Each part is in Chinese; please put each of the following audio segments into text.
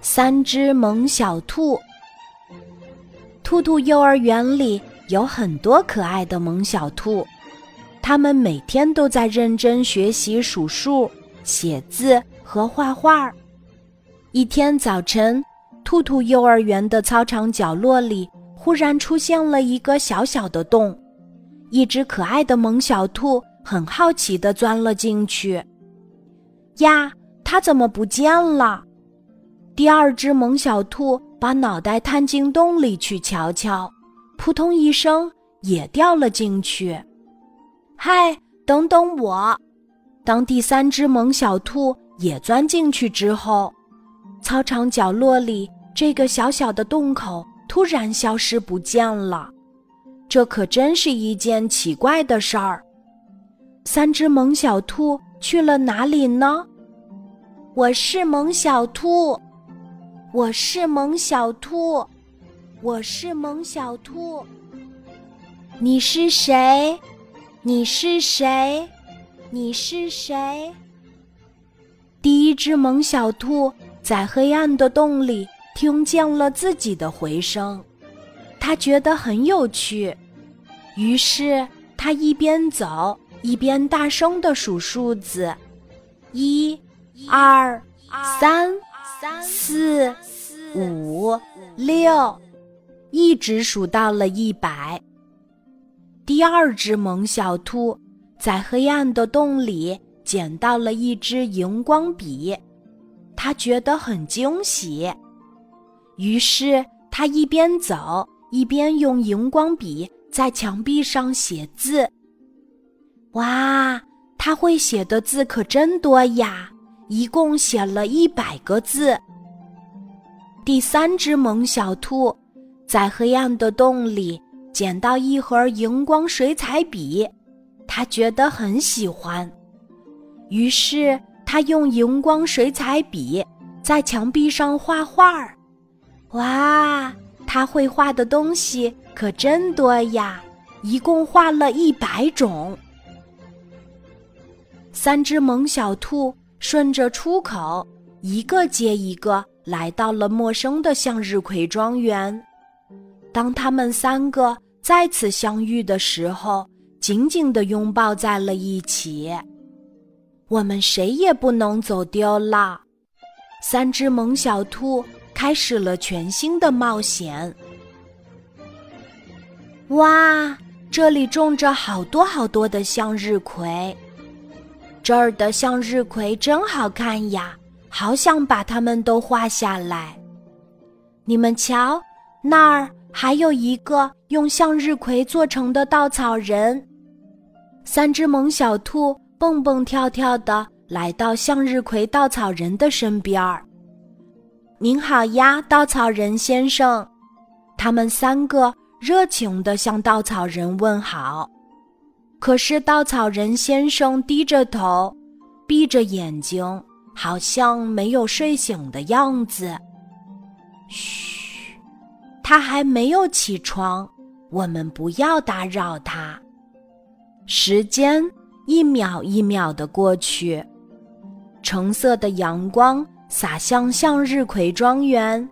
三只萌小兔。兔兔幼儿园里有很多可爱的萌小兔，它们每天都在认真学习数数、写字和画画。一天早晨，兔兔幼儿园的操场角落里忽然出现了一个小小的洞，一只可爱的萌小兔很好奇地钻了进去。呀，它怎么不见了？第二只萌小兔把脑袋探进洞里去瞧瞧，扑通一声也掉了进去。嗨，等等我！当第三只萌小兔也钻进去之后，操场角落里这个小小的洞口突然消失不见了。这可真是一件奇怪的事儿。三只萌小兔去了哪里呢？我是萌小兔。我是萌小兔，我是萌小兔。你是谁？你是谁？你是谁？第一只萌小兔在黑暗的洞里听见了自己的回声，它觉得很有趣，于是它一边走一边大声地数数字：一、二、三。三四、五、六，一直数到了一百。第二只萌小兔在黑暗的洞里捡到了一支荧光笔，它觉得很惊喜，于是它一边走一边用荧光笔在墙壁上写字。哇，它会写的字可真多呀！一共写了一百个字。第三只萌小兔在黑暗的洞里捡到一盒荧光水彩笔，它觉得很喜欢，于是它用荧光水彩笔在墙壁上画画儿。哇，它会画的东西可真多呀！一共画了一百种。三只萌小兔。顺着出口，一个接一个来到了陌生的向日葵庄园。当他们三个再次相遇的时候，紧紧地拥抱在了一起。我们谁也不能走丢了。三只萌小兔开始了全新的冒险。哇，这里种着好多好多的向日葵。这儿的向日葵真好看呀，好想把它们都画下来。你们瞧，那儿还有一个用向日葵做成的稻草人。三只萌小兔蹦蹦跳跳的来到向日葵稻草人的身边儿。您好呀，稻草人先生。他们三个热情地向稻草人问好。可是稻草人先生低着头，闭着眼睛，好像没有睡醒的样子。嘘，他还没有起床，我们不要打扰他。时间一秒一秒的过去，橙色的阳光洒向向日葵庄园。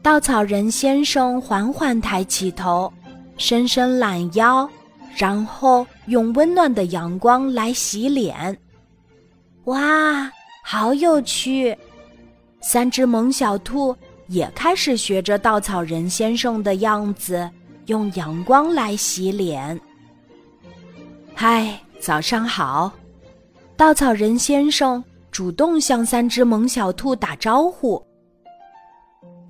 稻草人先生缓缓抬起头，伸伸懒腰。然后用温暖的阳光来洗脸，哇，好有趣！三只萌小兔也开始学着稻草人先生的样子，用阳光来洗脸。嗨，早上好！稻草人先生主动向三只萌小兔打招呼。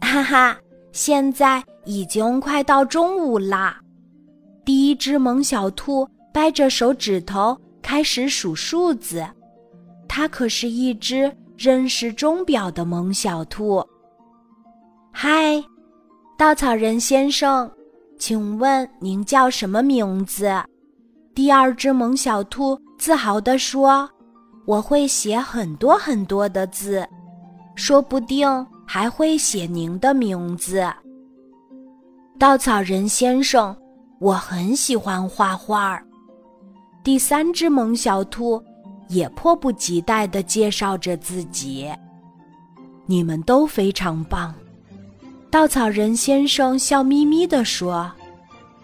哈哈，现在已经快到中午啦。第一只萌小兔掰着手指头开始数数字，它可是一只认识钟表的萌小兔。嗨，稻草人先生，请问您叫什么名字？第二只萌小兔自豪地说：“我会写很多很多的字，说不定还会写您的名字。”稻草人先生。我很喜欢画画。第三只萌小兔也迫不及待地介绍着自己。你们都非常棒。”稻草人先生笑眯眯地说：“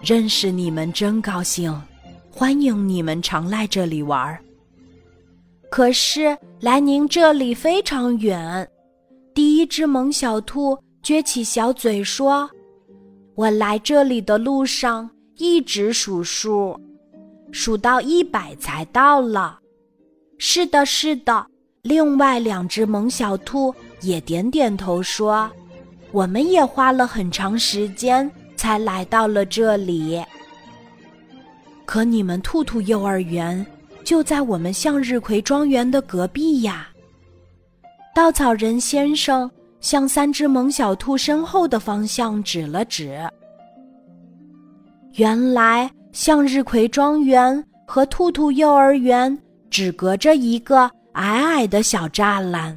认识你们真高兴，欢迎你们常来这里玩。可是来您这里非常远。”第一只萌小兔撅起小嘴说：“我来这里的路上一直数数，数到一百才到了。”是的，是的。另外两只萌小兔也点点头说：“我们也花了很长时间才来到了这里。可你们兔兔幼儿园就在我们向日葵庄园的隔壁呀。”稻草人先生向三只萌小兔身后的方向指了指。原来，向日葵庄园和兔兔幼儿园只隔着一个矮矮的小栅栏。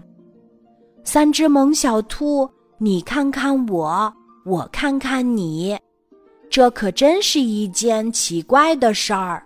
三只萌小兔，你看看我，我看看你，这可真是一件奇怪的事儿。